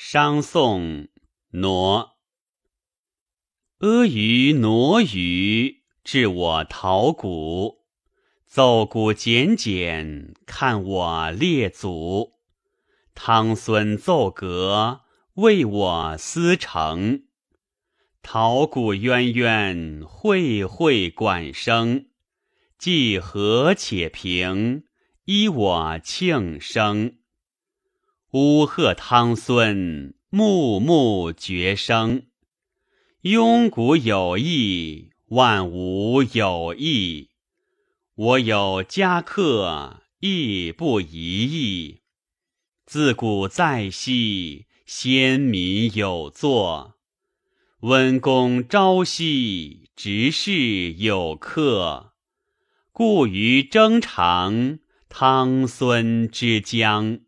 商颂挪。阿谀挪语，致我陶鼓；奏鼓简简，看我列祖。汤孙奏阁，为我思成。陶鼓渊渊，会会管声。既和且平，依我庆生。乌鹤汤孙，穆穆绝声。庸古有意，万无有意。我有家客，亦不一意。自古在昔，先民有作。温公朝夕，执事有客。故于征长，汤孙之疆。